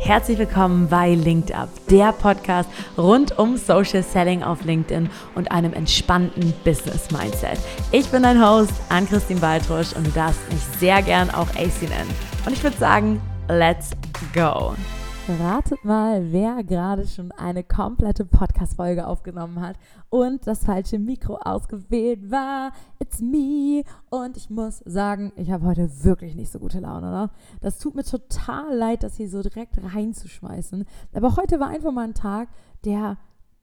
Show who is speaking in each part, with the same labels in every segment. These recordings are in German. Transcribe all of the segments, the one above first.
Speaker 1: Herzlich willkommen bei Linked Up, der Podcast rund um Social Selling auf LinkedIn und einem entspannten Business Mindset. Ich bin dein Host, Ann-Christine Baltrusch und du darfst mich sehr gern auch AC nennen. Und ich würde sagen, let's go! Ratet mal, wer gerade schon eine komplette Podcast-Folge aufgenommen hat und das falsche Mikro ausgewählt war. It's me. Und ich muss sagen, ich habe heute wirklich nicht so gute Laune. Ne? Das tut mir total leid, das hier so direkt reinzuschmeißen. Aber heute war einfach mal ein Tag, der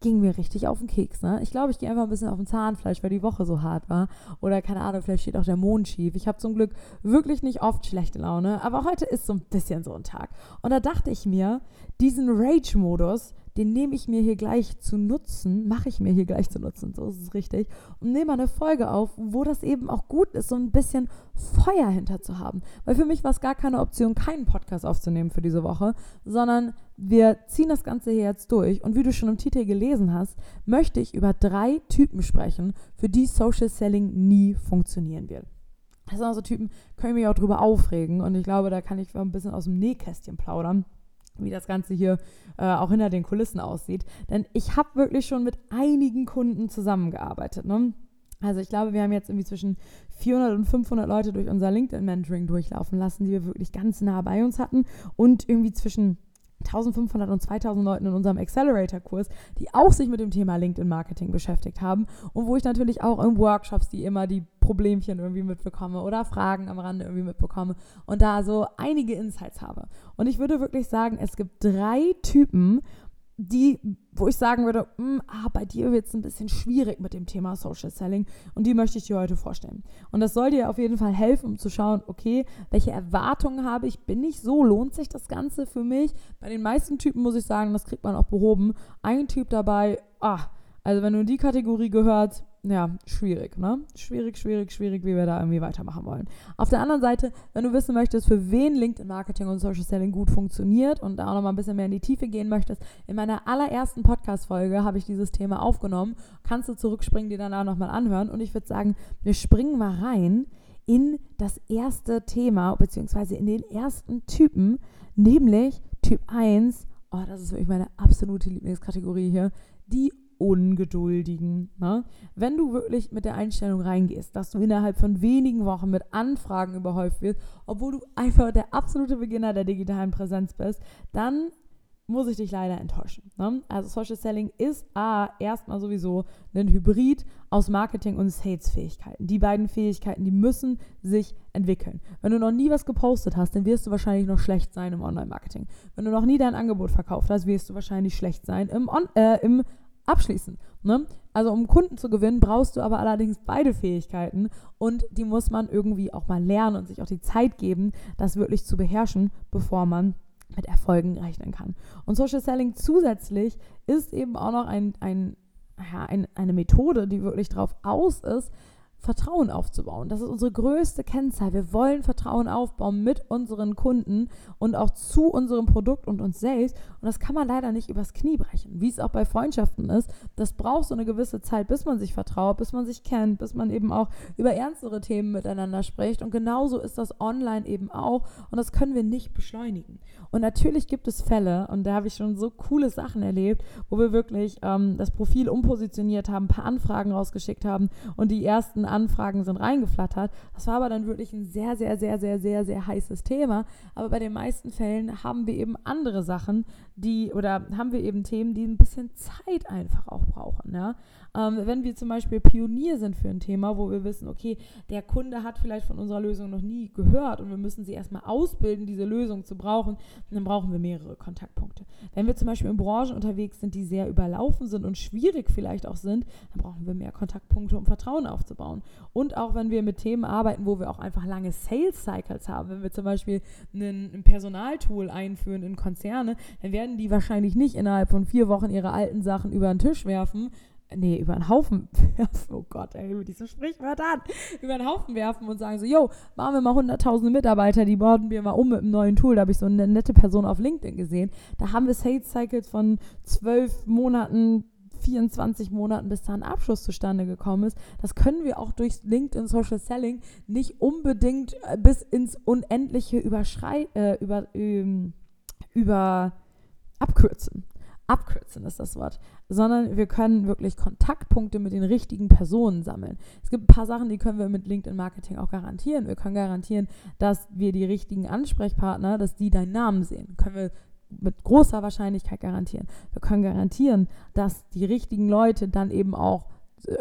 Speaker 1: ging mir richtig auf den Keks. Ne? Ich glaube, ich gehe einfach ein bisschen auf den Zahnfleisch, weil die Woche so hart war. Oder keine Ahnung, vielleicht steht auch der Mond schief. Ich habe zum Glück wirklich nicht oft schlechte Laune, aber heute ist so ein bisschen so ein Tag. Und da dachte ich mir, diesen Rage-Modus, den nehme ich mir hier gleich zu nutzen, mache ich mir hier gleich zu nutzen, so ist es richtig, und nehme eine Folge auf, wo das eben auch gut ist, so ein bisschen Feuer hinter zu haben. Weil für mich war es gar keine Option, keinen Podcast aufzunehmen für diese Woche, sondern wir ziehen das Ganze hier jetzt durch. Und wie du schon im Titel gelesen hast, möchte ich über drei Typen sprechen, für die Social Selling nie funktionieren wird. Das sind also Typen, können mich auch drüber aufregen. Und ich glaube, da kann ich ein bisschen aus dem Nähkästchen plaudern wie das Ganze hier äh, auch hinter den Kulissen aussieht. Denn ich habe wirklich schon mit einigen Kunden zusammengearbeitet. Ne? Also ich glaube, wir haben jetzt irgendwie zwischen 400 und 500 Leute durch unser LinkedIn-Mentoring durchlaufen lassen, die wir wirklich ganz nah bei uns hatten. Und irgendwie zwischen 1500 und 2000 Leuten in unserem Accelerator-Kurs, die auch sich mit dem Thema LinkedIn-Marketing beschäftigt haben und wo ich natürlich auch in Workshops die immer die Problemchen irgendwie mitbekomme oder Fragen am Rande irgendwie mitbekomme und da so einige Insights habe. Und ich würde wirklich sagen, es gibt drei Typen die, wo ich sagen würde, mh, hm, ah, bei dir wird es ein bisschen schwierig mit dem Thema Social Selling und die möchte ich dir heute vorstellen. Und das soll dir auf jeden Fall helfen, um zu schauen, okay, welche Erwartungen habe ich, bin ich so, lohnt sich das Ganze für mich? Bei den meisten Typen muss ich sagen, das kriegt man auch behoben. Ein Typ dabei, ah, also wenn du in die Kategorie gehört, ja, schwierig, ne? Schwierig, schwierig, schwierig, wie wir da irgendwie weitermachen wollen. Auf der anderen Seite, wenn du wissen möchtest, für wen LinkedIn Marketing und Social Selling gut funktioniert und da auch nochmal ein bisschen mehr in die Tiefe gehen möchtest, in meiner allerersten Podcast-Folge habe ich dieses Thema aufgenommen. Kannst du zurückspringen, die danach nochmal anhören. Und ich würde sagen, wir springen mal rein in das erste Thema, beziehungsweise in den ersten Typen, nämlich Typ 1. Oh, das ist wirklich meine absolute Lieblingskategorie hier. Die Ungeduldigen. Ne? Wenn du wirklich mit der Einstellung reingehst, dass du innerhalb von wenigen Wochen mit Anfragen überhäuft wirst, obwohl du einfach der absolute Beginner der digitalen Präsenz bist, dann muss ich dich leider enttäuschen. Ne? Also Social Selling ist A, erstmal sowieso ein Hybrid aus Marketing und Sales-Fähigkeiten. Die beiden Fähigkeiten, die müssen sich entwickeln. Wenn du noch nie was gepostet hast, dann wirst du wahrscheinlich noch schlecht sein im Online-Marketing. Wenn du noch nie dein Angebot verkauft hast, wirst du wahrscheinlich schlecht sein im, On äh, im abschließen. Ne? Also um Kunden zu gewinnen, brauchst du aber allerdings beide Fähigkeiten und die muss man irgendwie auch mal lernen und sich auch die Zeit geben, das wirklich zu beherrschen, bevor man mit Erfolgen rechnen kann. Und Social Selling zusätzlich ist eben auch noch ein, ein, ja, ein, eine Methode, die wirklich darauf aus ist, Vertrauen aufzubauen. Das ist unsere größte Kennzahl. Wir wollen Vertrauen aufbauen mit unseren Kunden und auch zu unserem Produkt und uns selbst. Und das kann man leider nicht übers Knie brechen, wie es auch bei Freundschaften ist. Das braucht so eine gewisse Zeit, bis man sich vertraut, bis man sich kennt, bis man eben auch über ernstere Themen miteinander spricht. Und genauso ist das online eben auch. Und das können wir nicht beschleunigen. Und natürlich gibt es Fälle, und da habe ich schon so coole Sachen erlebt, wo wir wirklich ähm, das Profil umpositioniert haben, ein paar Anfragen rausgeschickt haben und die ersten Anfragen sind reingeflattert. Das war aber dann wirklich ein sehr, sehr, sehr, sehr, sehr, sehr heißes Thema. Aber bei den meisten Fällen haben wir eben andere Sachen, die, oder haben wir eben Themen, die ein bisschen Zeit einfach auch brauchen. Ja? Ähm, wenn wir zum Beispiel Pionier sind für ein Thema, wo wir wissen, okay, der Kunde hat vielleicht von unserer Lösung noch nie gehört und wir müssen sie erstmal ausbilden, diese Lösung zu brauchen, dann brauchen wir mehrere Kontaktpunkte. Wenn wir zum Beispiel in Branchen unterwegs sind, die sehr überlaufen sind und schwierig vielleicht auch sind, dann brauchen wir mehr Kontaktpunkte, um Vertrauen aufzubauen. Und auch wenn wir mit Themen arbeiten, wo wir auch einfach lange Sales Cycles haben, wenn wir zum Beispiel einen, ein Personaltool einführen in Konzerne, dann werden die wahrscheinlich nicht innerhalb von vier Wochen ihre alten Sachen über den Tisch werfen, nee, über einen Haufen werfen, oh Gott, ey, über diese Sprichwörter an, über einen Haufen werfen und sagen so, yo, machen wir mal hunderttausende Mitarbeiter, die bauen wir mal um mit einem neuen Tool. Da habe ich so eine nette Person auf LinkedIn gesehen. Da haben wir Sales Cycles von zwölf Monaten, 24 Monaten, bis da ein Abschluss zustande gekommen ist. Das können wir auch durch LinkedIn Social Selling nicht unbedingt äh, bis ins Unendliche überschrei äh, über, ähm,
Speaker 2: über abkürzen. Abkürzen ist das Wort, sondern wir können wirklich Kontaktpunkte mit den richtigen Personen sammeln. Es gibt ein paar Sachen, die können wir mit LinkedIn Marketing auch garantieren. Wir können garantieren, dass wir die richtigen Ansprechpartner, dass die deinen Namen sehen. Können wir mit großer Wahrscheinlichkeit garantieren. Wir können garantieren, dass die richtigen Leute dann eben auch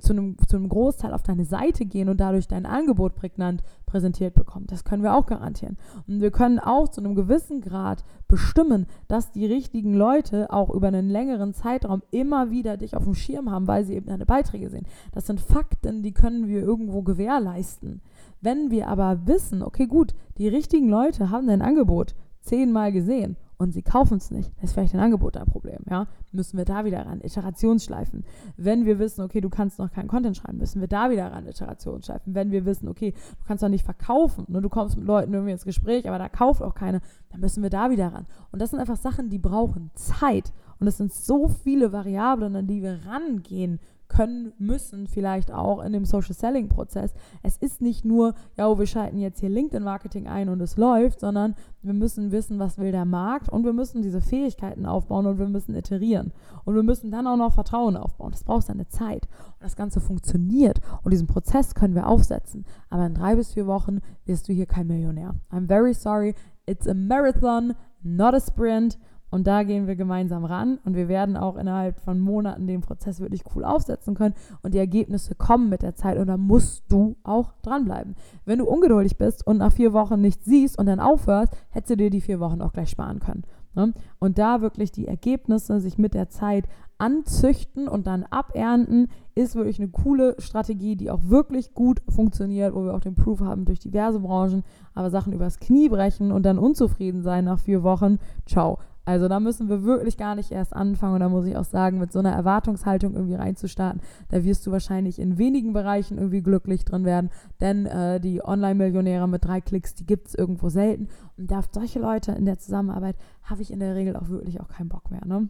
Speaker 2: zu einem, zu einem Großteil auf deine Seite gehen und dadurch dein Angebot prägnant präsentiert bekommen. Das können wir auch garantieren. Und wir können auch zu einem gewissen Grad bestimmen, dass die richtigen Leute auch über einen längeren Zeitraum immer wieder dich auf dem Schirm haben, weil sie eben deine Beiträge sehen. Das sind Fakten, die können wir irgendwo gewährleisten. Wenn wir aber wissen, okay, gut, die richtigen Leute haben dein Angebot zehnmal gesehen und sie kaufen es nicht, ist vielleicht ein Angebot ein Problem, ja, müssen wir da wieder ran, Iterationsschleifen. Wenn wir wissen, okay, du kannst noch keinen Content schreiben, müssen wir da wieder ran, Iterationsschleifen. Wenn wir wissen, okay, du kannst noch nicht verkaufen, nur ne, du kommst mit Leuten irgendwie ins Gespräch, aber da kauft auch keine, dann müssen wir da wieder ran. Und das sind einfach Sachen, die brauchen Zeit. Und es sind so viele Variablen, an die wir rangehen können, müssen, vielleicht auch in dem Social Selling Prozess. Es ist nicht nur, ja, wir schalten jetzt hier LinkedIn Marketing ein und es läuft, sondern wir müssen wissen, was will der Markt und wir müssen diese Fähigkeiten aufbauen und wir müssen iterieren. Und wir müssen dann auch noch Vertrauen aufbauen. Das braucht seine Zeit. Und das Ganze funktioniert und diesen Prozess können wir aufsetzen. Aber in drei bis vier Wochen wirst du hier kein Millionär. I'm very sorry. It's a marathon, not a sprint. Und da gehen wir gemeinsam ran und wir werden auch innerhalb von Monaten den Prozess wirklich cool aufsetzen können und die Ergebnisse kommen mit der Zeit und da musst du auch dranbleiben. Wenn du ungeduldig bist und nach vier Wochen nichts siehst und dann aufhörst, hättest du dir die vier Wochen auch gleich sparen können. Ne? Und da wirklich die Ergebnisse sich mit der Zeit anzüchten und dann abernten, ist wirklich eine coole Strategie, die auch wirklich gut funktioniert, wo wir auch den Proof haben durch diverse Branchen, aber Sachen übers Knie brechen und dann unzufrieden sein nach vier Wochen, ciao. Also da müssen wir wirklich gar nicht erst anfangen. Und da muss ich auch sagen, mit so einer Erwartungshaltung irgendwie reinzustarten, da wirst du wahrscheinlich in wenigen Bereichen irgendwie glücklich drin werden. Denn äh, die Online-Millionäre mit drei Klicks, die gibt es irgendwo selten. Und auf solche Leute in der Zusammenarbeit habe ich in der Regel auch wirklich auch keinen Bock mehr. Ne?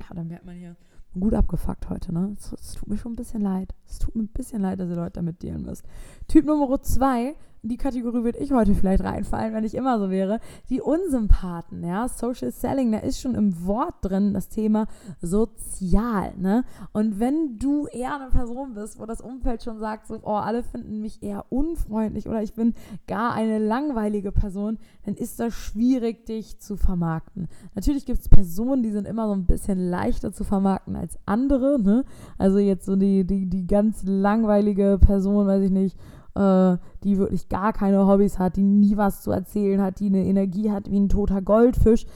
Speaker 2: Ja, dann merkt man hier gut abgefuckt heute, ne? Es, es, tut mir schon ein bisschen leid. Es tut mir ein bisschen leid, dass ihr Leute damit dealen müsst. Typ Nummer zwei die Kategorie würde ich heute vielleicht reinfallen, wenn ich immer so wäre. Die Unsympathen, ja, Social Selling, da ist schon im Wort drin das Thema sozial, ne? Und wenn du eher eine Person bist, wo das Umfeld schon sagt, so, oh, alle finden mich eher unfreundlich oder ich bin gar eine langweilige Person, dann ist das schwierig, dich zu vermarkten. Natürlich gibt es Personen, die sind immer so ein bisschen leichter zu vermarkten als andere, ne? Also jetzt so die, die, die ganz langweilige Person, weiß ich nicht, äh, die wirklich gar keine Hobbys hat, die nie was zu erzählen hat, die eine Energie hat wie ein toter Goldfisch.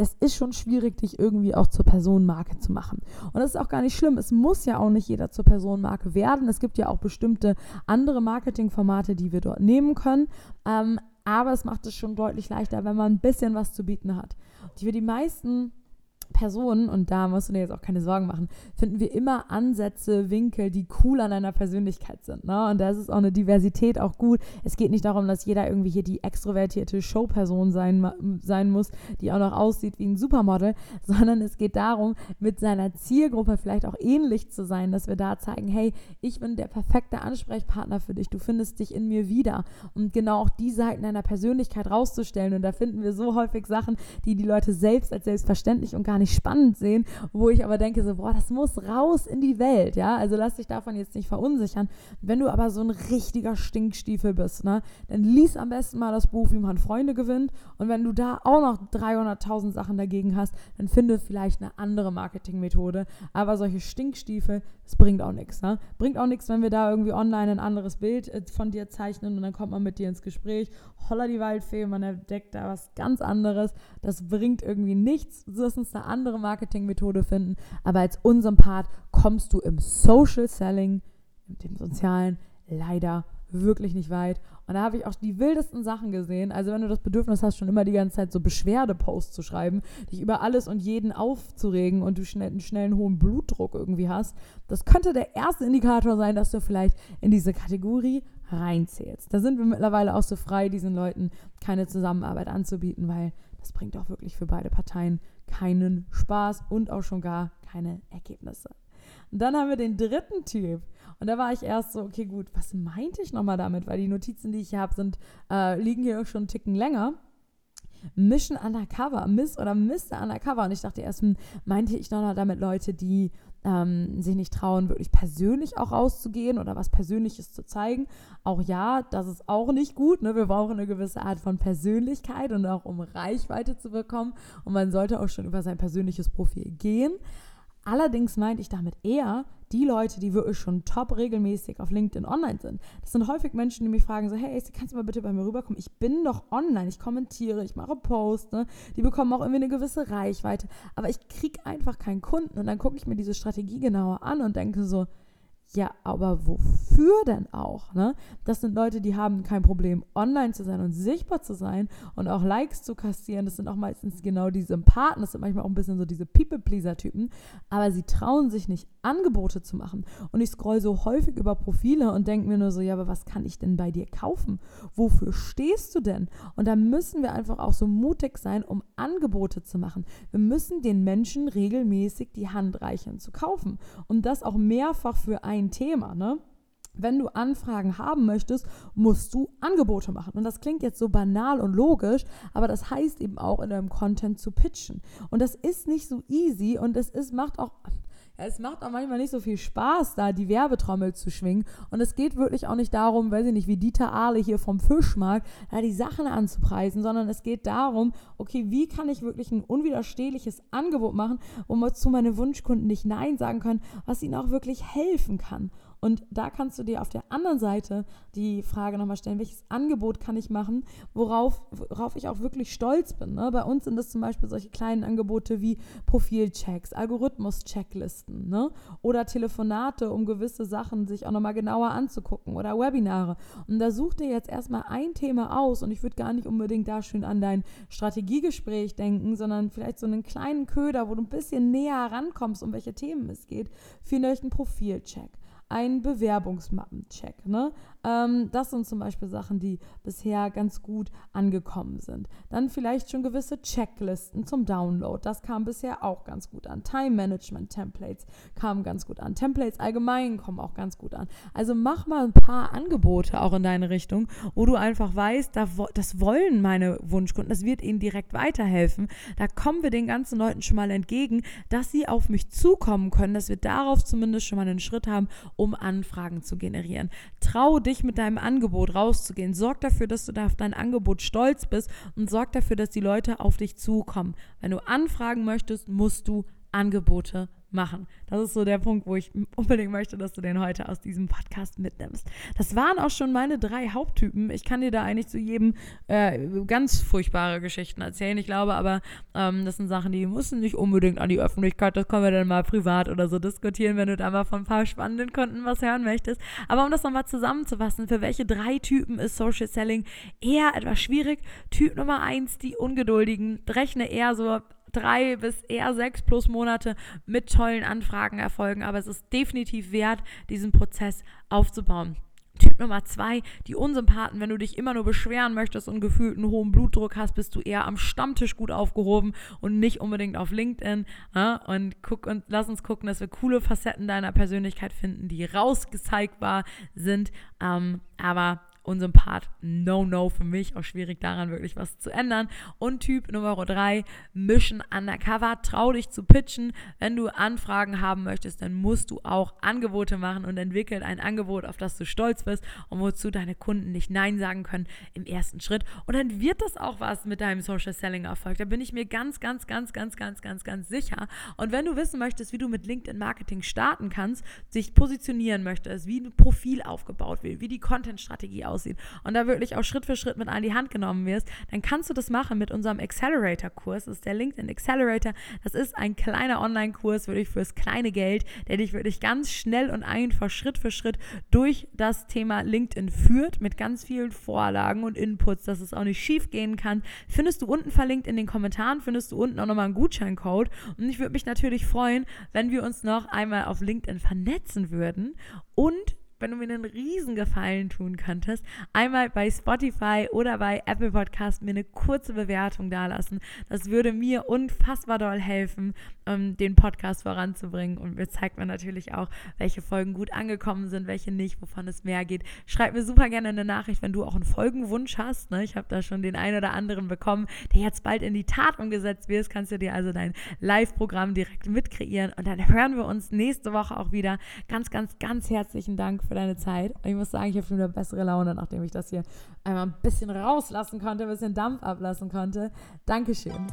Speaker 2: Es ist schon schwierig, dich irgendwie auch zur Personenmarke zu machen. Und das ist auch gar nicht schlimm. Es muss ja auch nicht jeder zur Personenmarke werden. Es gibt ja auch bestimmte andere Marketingformate, die wir dort nehmen können. Ähm, aber es macht es schon deutlich leichter, wenn man ein bisschen was zu bieten hat. Und für die meisten Personen, und da musst du dir jetzt auch keine Sorgen machen, finden wir immer Ansätze, Winkel, die cool an deiner Persönlichkeit sind. Ne? Und da ist es auch eine Diversität auch gut. Es geht nicht darum, dass jeder irgendwie hier die extrovertierte Showperson sein, sein muss, die auch noch aussieht wie ein Supermodel, sondern es geht darum, mit seiner Zielgruppe vielleicht auch ähnlich zu sein, dass wir da zeigen, hey, ich bin der perfekte Ansprechpartner für dich, du findest dich in mir wieder. Und genau auch die Seiten deiner Persönlichkeit rauszustellen. Und da finden wir so häufig Sachen, die die Leute selbst als selbstverständlich und gar nicht nicht spannend sehen, wo ich aber denke so, boah, das muss raus in die Welt, ja, also lass dich davon jetzt nicht verunsichern. Wenn du aber so ein richtiger Stinkstiefel bist, ne, dann lies am besten mal das Buch, wie man Freunde gewinnt. Und wenn du da auch noch 300.000 Sachen dagegen hast, dann finde vielleicht eine andere Marketingmethode, aber solche Stinkstiefel, das bringt auch nichts, ne? Bringt auch nichts, wenn wir da irgendwie online ein anderes Bild äh, von dir zeichnen und dann kommt man mit dir ins Gespräch, holla die Waldfee, man entdeckt da was ganz anderes, das bringt irgendwie nichts, lass uns eine andere Marketingmethode finden. Aber als unserem Part kommst du im Social Selling, mit dem Sozialen, leider wirklich nicht weit. Und da habe ich auch die wildesten Sachen gesehen. Also wenn du das Bedürfnis hast, schon immer die ganze Zeit so Beschwerdeposts zu schreiben, dich über alles und jeden aufzuregen und du schnell, einen schnellen hohen Blutdruck irgendwie hast, das könnte der erste Indikator sein, dass du vielleicht in diese Kategorie reinzählst. Da sind wir mittlerweile auch so frei, diesen Leuten keine Zusammenarbeit anzubieten, weil das bringt auch wirklich für beide Parteien keinen Spaß und auch schon gar keine Ergebnisse. Und dann haben wir den dritten Typ. Und da war ich erst so, okay, gut, was meinte ich nochmal damit? Weil die Notizen, die ich hier habe, sind, äh, liegen hier auch schon einen Ticken länger. Mission Undercover, Miss oder Mr. Undercover. Und ich dachte erst, hm, meinte ich noch damit Leute, die ähm, sich nicht trauen, wirklich persönlich auch rauszugehen oder was Persönliches zu zeigen. Auch ja, das ist auch nicht gut. Ne? Wir brauchen eine gewisse Art von Persönlichkeit und auch um Reichweite zu bekommen. Und man sollte auch schon über sein persönliches Profil gehen. Allerdings meinte ich damit eher die Leute, die wirklich schon top regelmäßig auf LinkedIn online sind. Das sind häufig Menschen, die mich fragen so, hey, kannst du mal bitte bei mir rüberkommen? Ich bin doch online, ich kommentiere, ich mache Posts, ne? die bekommen auch irgendwie eine gewisse Reichweite, aber ich kriege einfach keinen Kunden. Und dann gucke ich mir diese Strategie genauer an und denke so, ja, aber wofür denn auch? Ne? Das sind Leute, die haben kein Problem, online zu sein und sichtbar zu sein und auch Likes zu kassieren. Das sind auch meistens genau die Sympathen. Das sind manchmal auch ein bisschen so diese People-Pleaser-Typen. Aber sie trauen sich nicht, Angebote zu machen. Und ich scroll so häufig über Profile und denke mir nur so, ja, aber was kann ich denn bei dir kaufen? Wofür stehst du denn? Und da müssen wir einfach auch so mutig sein, um Angebote zu machen. Wir müssen den Menschen regelmäßig die Hand reichen zu kaufen. Und das auch mehrfach für ein Thema, ne? Wenn du Anfragen haben möchtest, musst du Angebote machen. Und das klingt jetzt so banal und logisch, aber das heißt eben auch in deinem Content zu pitchen. Und das ist nicht so easy und es ist, macht auch, es macht auch manchmal nicht so viel Spaß, da die Werbetrommel zu schwingen. Und es geht wirklich auch nicht darum, weiß ich nicht, wie Dieter Ahle hier vom Fischmarkt, da die Sachen anzupreisen, sondern es geht darum, okay, wie kann ich wirklich ein unwiderstehliches Angebot machen, wo man zu meinen Wunschkunden nicht Nein sagen können, was ihnen auch wirklich helfen kann. Und da kannst du dir auf der anderen Seite die Frage nochmal stellen, welches Angebot kann ich machen, worauf, worauf ich auch wirklich stolz bin. Ne? Bei uns sind das zum Beispiel solche kleinen Angebote wie Profilchecks, Algorithmus-Checklisten ne? oder Telefonate, um gewisse Sachen sich auch nochmal genauer anzugucken oder Webinare. Und da such dir jetzt erstmal ein Thema aus und ich würde gar nicht unbedingt da schön an dein Strategiegespräch denken, sondern vielleicht so einen kleinen Köder, wo du ein bisschen näher rankommst, um welche Themen es geht, für einen Profilcheck ein Bewerbungsmappencheck. Ne? Ähm, das sind zum Beispiel Sachen, die bisher ganz gut angekommen sind. Dann vielleicht schon gewisse Checklisten zum Download. Das kam bisher auch ganz gut an. Time Management Templates kamen ganz gut an. Templates allgemein kommen auch ganz gut an. Also mach mal ein paar Angebote auch in deine Richtung, wo du einfach weißt, das wollen meine Wunschkunden, das wird ihnen direkt weiterhelfen. Da kommen wir den ganzen Leuten schon mal entgegen, dass sie auf mich zukommen können, dass wir darauf zumindest schon mal einen Schritt haben, um Anfragen zu generieren. Trau dich mit deinem Angebot rauszugehen. Sorg dafür, dass du da auf dein Angebot stolz bist und sorg dafür, dass die Leute auf dich zukommen. Wenn du anfragen möchtest, musst du Angebote machen. Das ist so der Punkt, wo ich unbedingt möchte, dass du den heute aus diesem Podcast mitnimmst. Das waren auch schon meine drei Haupttypen. Ich kann dir da eigentlich zu jedem äh, ganz furchtbare Geschichten erzählen. Ich glaube aber, ähm, das sind Sachen, die müssen nicht unbedingt an die Öffentlichkeit. Das können wir dann mal privat oder so diskutieren, wenn du da mal von ein paar spannenden Kunden was hören möchtest. Aber um das nochmal zusammenzufassen, für welche drei Typen ist Social Selling eher etwas schwierig? Typ Nummer eins, die Ungeduldigen, rechne eher so drei bis eher sechs plus Monate mit tollen Anfragen erfolgen, aber es ist definitiv wert, diesen Prozess aufzubauen. Typ Nummer zwei, die Unsympathen, wenn du dich immer nur beschweren möchtest und gefühlt einen hohen Blutdruck hast, bist du eher am Stammtisch gut aufgehoben und nicht unbedingt auf LinkedIn. Und guck und lass uns gucken, dass wir coole Facetten deiner Persönlichkeit finden, die rausgezeigbar sind. Ähm, aber Unsympath, no, no für mich, auch schwierig daran wirklich was zu ändern. Und Typ Nummer drei, Mission Undercover, trau dich zu pitchen. Wenn du Anfragen haben möchtest, dann musst du auch Angebote machen und entwickeln ein Angebot, auf das du stolz bist und wozu deine Kunden nicht Nein sagen können im ersten Schritt. Und dann wird das auch was mit deinem Social Selling Erfolg. Da bin ich mir ganz, ganz, ganz, ganz, ganz, ganz, ganz sicher. Und wenn du wissen möchtest, wie du mit LinkedIn Marketing starten kannst, sich positionieren möchtest, wie ein Profil aufgebaut wird, wie die Content-Strategie aussieht, aussieht und da wirklich auch Schritt für Schritt mit an die Hand genommen wirst, dann kannst du das machen mit unserem Accelerator-Kurs. Das ist der LinkedIn Accelerator. Das ist ein kleiner Online-Kurs, wirklich fürs kleine Geld, der dich wirklich ganz schnell und einfach Schritt für Schritt durch das Thema LinkedIn führt, mit ganz vielen Vorlagen und Inputs, dass es auch nicht schief gehen kann. Findest du unten verlinkt in den Kommentaren, findest du unten auch nochmal einen Gutscheincode. Und ich würde mich natürlich freuen, wenn wir uns noch einmal auf LinkedIn vernetzen würden und
Speaker 1: wenn du mir einen riesen Gefallen tun könntest, einmal bei Spotify oder bei Apple Podcast mir eine kurze Bewertung dalassen. Das würde mir unfassbar doll helfen, ähm, den Podcast voranzubringen. Und mir zeigt man natürlich auch, welche Folgen gut angekommen sind, welche nicht, wovon es mehr geht. Schreib mir super gerne eine Nachricht, wenn du auch einen Folgenwunsch hast. Ne? Ich habe da schon den einen oder anderen bekommen, der jetzt bald in die Tat umgesetzt wird. Kannst du dir also dein Live-Programm direkt mitkreieren. Und dann hören wir uns nächste Woche auch wieder. Ganz, ganz, ganz herzlichen Dank für deine Zeit. Und ich muss sagen, ich habe schon wieder bessere Laune, nachdem ich das hier einmal ein bisschen rauslassen konnte, ein bisschen Dampf ablassen konnte. Dankeschön.